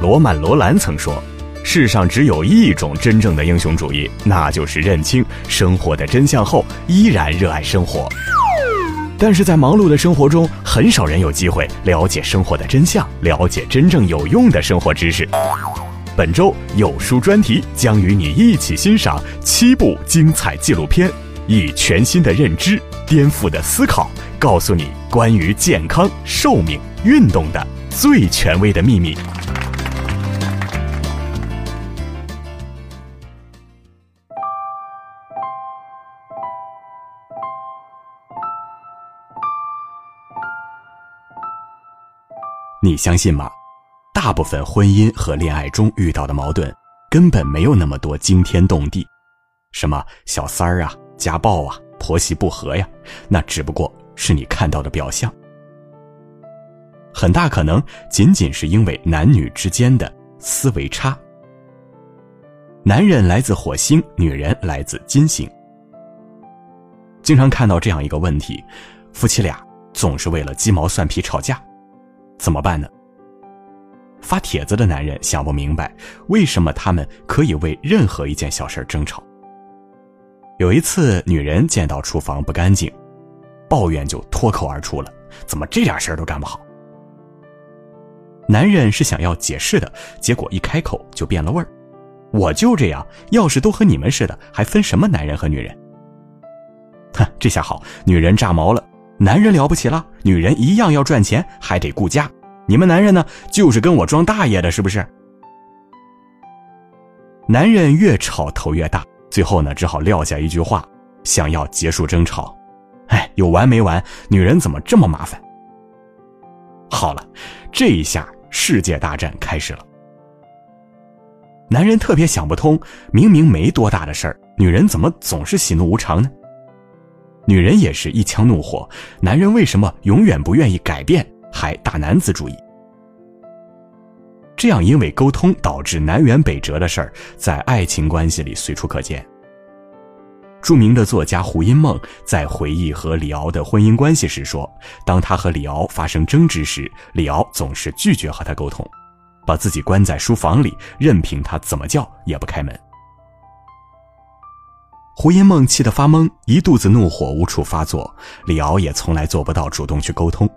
罗曼·罗兰曾说：“世上只有一种真正的英雄主义，那就是认清生活的真相后依然热爱生活。”但是在忙碌的生活中，很少人有机会了解生活的真相，了解真正有用的生活知识。本周有书专题将与你一起欣赏七部精彩纪录片，以全新的认知、颠覆的思考，告诉你关于健康、寿命、运动的最权威的秘密。你相信吗？大部分婚姻和恋爱中遇到的矛盾，根本没有那么多惊天动地，什么小三儿啊、家暴啊、婆媳不和呀，那只不过是你看到的表象。很大可能仅仅是因为男女之间的思维差。男人来自火星，女人来自金星。经常看到这样一个问题：夫妻俩总是为了鸡毛蒜皮吵架。怎么办呢？发帖子的男人想不明白，为什么他们可以为任何一件小事争吵。有一次，女人见到厨房不干净，抱怨就脱口而出了：“怎么这点事儿都干不好？”男人是想要解释的，结果一开口就变了味儿：“我就这样，要是都和你们似的，还分什么男人和女人？”哼，这下好，女人炸毛了。男人了不起了，女人一样要赚钱，还得顾家。你们男人呢，就是跟我装大爷的，是不是？男人越吵头越大，最后呢，只好撂下一句话，想要结束争吵。哎，有完没完？女人怎么这么麻烦？好了，这一下世界大战开始了。男人特别想不通，明明没多大的事儿，女人怎么总是喜怒无常呢？女人也是一腔怒火，男人为什么永远不愿意改变，还大男子主义？这样因为沟通导致南辕北辙的事儿，在爱情关系里随处可见。著名的作家胡因梦在回忆和李敖的婚姻关系时说，当他和李敖发生争执时，李敖总是拒绝和他沟通，把自己关在书房里，任凭他怎么叫也不开门。胡因梦气得发懵，一肚子怒火无处发作。李敖也从来做不到主动去沟通。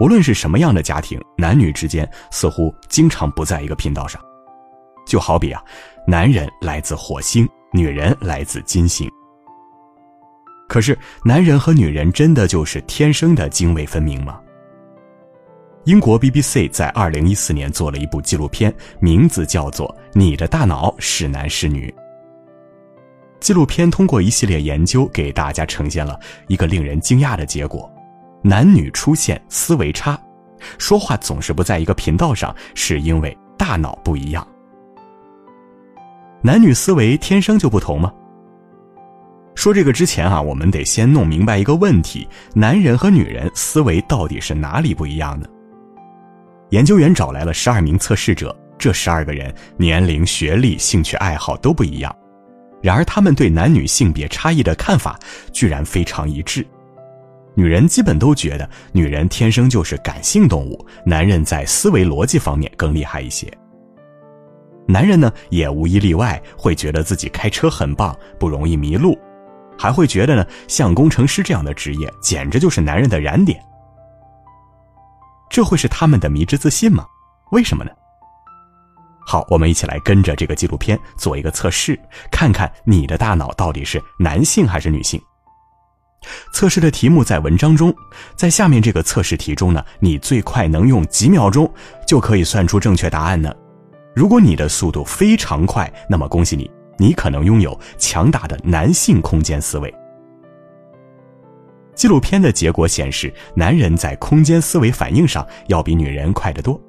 无论是什么样的家庭，男女之间似乎经常不在一个频道上。就好比啊，男人来自火星，女人来自金星。可是，男人和女人真的就是天生的泾渭分明吗？英国 BBC 在二零一四年做了一部纪录片，名字叫做《你的大脑是男是女》。纪录片通过一系列研究，给大家呈现了一个令人惊讶的结果：男女出现思维差，说话总是不在一个频道上，是因为大脑不一样。男女思维天生就不同吗？说这个之前啊，我们得先弄明白一个问题：男人和女人思维到底是哪里不一样呢？研究员找来了十二名测试者，这十二个人年龄、学历、兴趣爱好都不一样。然而，他们对男女性别差异的看法居然非常一致。女人基本都觉得女人天生就是感性动物，男人在思维逻辑方面更厉害一些。男人呢，也无一例外会觉得自己开车很棒，不容易迷路，还会觉得呢，像工程师这样的职业简直就是男人的燃点。这会是他们的迷之自信吗？为什么呢？好，我们一起来跟着这个纪录片做一个测试，看看你的大脑到底是男性还是女性。测试的题目在文章中，在下面这个测试题中呢，你最快能用几秒钟就可以算出正确答案呢？如果你的速度非常快，那么恭喜你，你可能拥有强大的男性空间思维。纪录片的结果显示，男人在空间思维反应上要比女人快得多。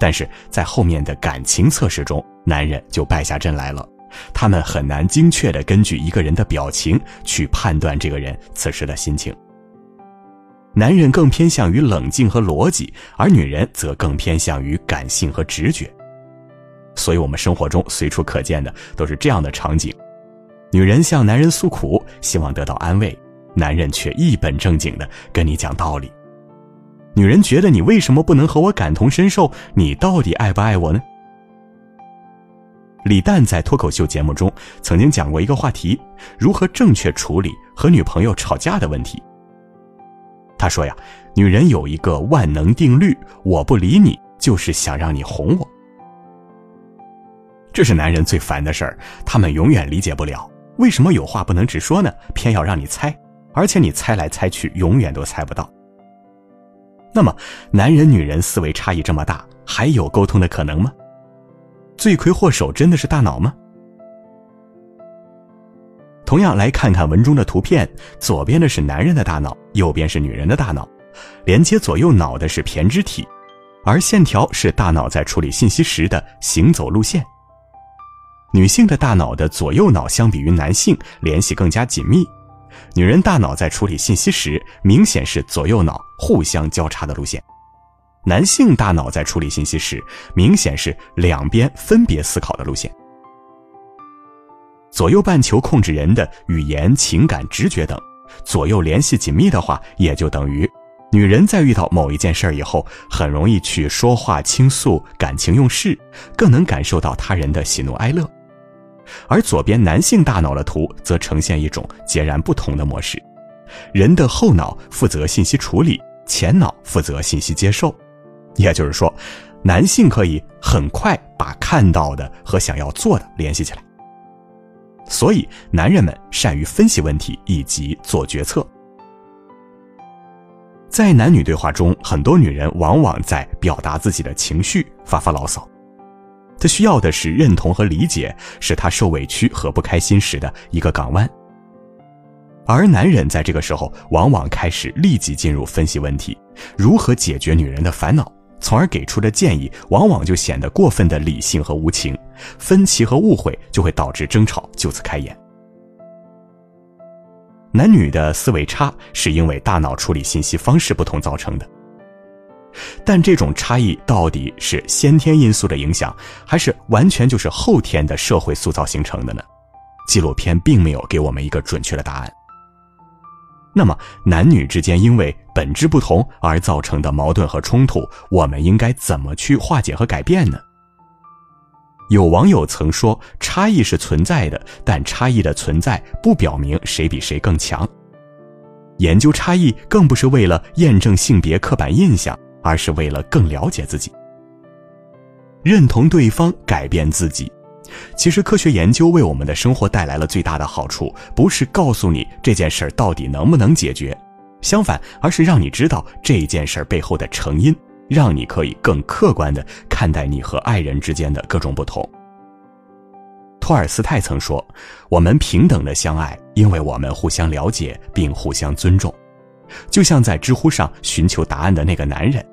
但是在后面的感情测试中，男人就败下阵来了。他们很难精确的根据一个人的表情去判断这个人此时的心情。男人更偏向于冷静和逻辑，而女人则更偏向于感性和直觉。所以，我们生活中随处可见的都是这样的场景：女人向男人诉苦，希望得到安慰；男人却一本正经的跟你讲道理。女人觉得你为什么不能和我感同身受？你到底爱不爱我呢？李诞在脱口秀节目中曾经讲过一个话题：如何正确处理和女朋友吵架的问题。他说呀，女人有一个万能定律：我不理你，就是想让你哄我。这是男人最烦的事儿，他们永远理解不了，为什么有话不能直说呢？偏要让你猜，而且你猜来猜去，永远都猜不到。那么，男人女人思维差异这么大，还有沟通的可能吗？罪魁祸首真的是大脑吗？同样来看看文中的图片，左边的是男人的大脑，右边是女人的大脑，连接左右脑的是胼胝体，而线条是大脑在处理信息时的行走路线。女性的大脑的左右脑相比于男性联系更加紧密，女人大脑在处理信息时明显是左右脑互相交叉的路线。男性大脑在处理信息时，明显是两边分别思考的路线。左右半球控制人的语言、情感、直觉等，左右联系紧密的话，也就等于女人在遇到某一件事儿以后，很容易去说话倾诉，感情用事，更能感受到他人的喜怒哀乐。而左边男性大脑的图则呈现一种截然不同的模式，人的后脑负责信息处理，前脑负责信息接受。也就是说，男性可以很快把看到的和想要做的联系起来。所以，男人们善于分析问题以及做决策。在男女对话中，很多女人往往在表达自己的情绪，发发牢骚。他需要的是认同和理解，是他受委屈和不开心时的一个港湾。而男人在这个时候，往往开始立即进入分析问题，如何解决女人的烦恼。从而给出的建议，往往就显得过分的理性和无情，分歧和误会就会导致争吵就此开演。男女的思维差是因为大脑处理信息方式不同造成的，但这种差异到底是先天因素的影响，还是完全就是后天的社会塑造形成的呢？纪录片并没有给我们一个准确的答案。那么，男女之间因为本质不同而造成的矛盾和冲突，我们应该怎么去化解和改变呢？有网友曾说：“差异是存在的，但差异的存在不表明谁比谁更强。研究差异更不是为了验证性别刻板印象，而是为了更了解自己，认同对方，改变自己。”其实，科学研究为我们的生活带来了最大的好处，不是告诉你这件事儿到底能不能解决，相反，而是让你知道这件事儿背后的成因，让你可以更客观地看待你和爱人之间的各种不同。托尔斯泰曾说：“我们平等的相爱，因为我们互相了解并互相尊重。”就像在知乎上寻求答案的那个男人，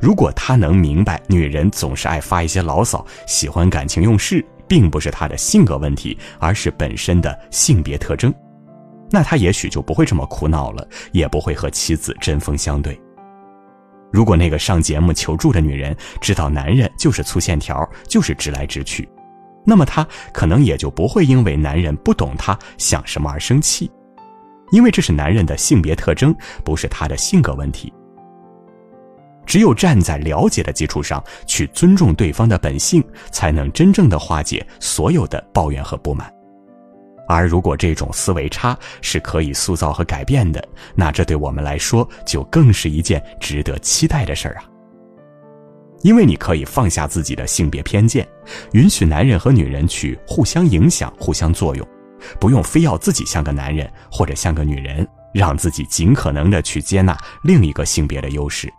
如果他能明白女人总是爱发一些牢骚，喜欢感情用事。并不是他的性格问题，而是本身的性别特征，那他也许就不会这么苦恼了，也不会和妻子针锋相对。如果那个上节目求助的女人知道男人就是粗线条，就是直来直去，那么她可能也就不会因为男人不懂她想什么而生气，因为这是男人的性别特征，不是他的性格问题。只有站在了解的基础上去尊重对方的本性，才能真正的化解所有的抱怨和不满。而如果这种思维差是可以塑造和改变的，那这对我们来说就更是一件值得期待的事儿啊！因为你可以放下自己的性别偏见，允许男人和女人去互相影响、互相作用，不用非要自己像个男人或者像个女人，让自己尽可能的去接纳另一个性别的优势。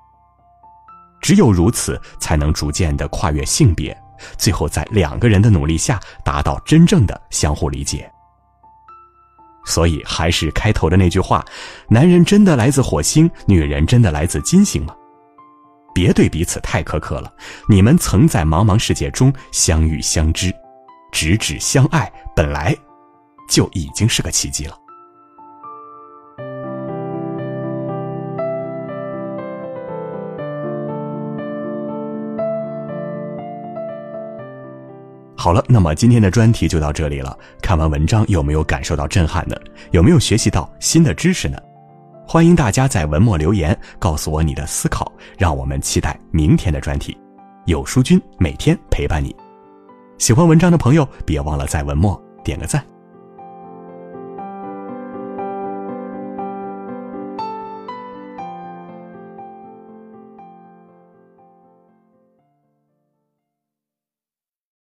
只有如此，才能逐渐的跨越性别，最后在两个人的努力下，达到真正的相互理解。所以，还是开头的那句话：男人真的来自火星，女人真的来自金星吗？别对彼此太苛刻了。你们曾在茫茫世界中相遇相知，直指相爱，本来就已经是个奇迹了。好了，那么今天的专题就到这里了。看完文章有没有感受到震撼呢？有没有学习到新的知识呢？欢迎大家在文末留言，告诉我你的思考，让我们期待明天的专题。有书君每天陪伴你。喜欢文章的朋友，别忘了在文末点个赞。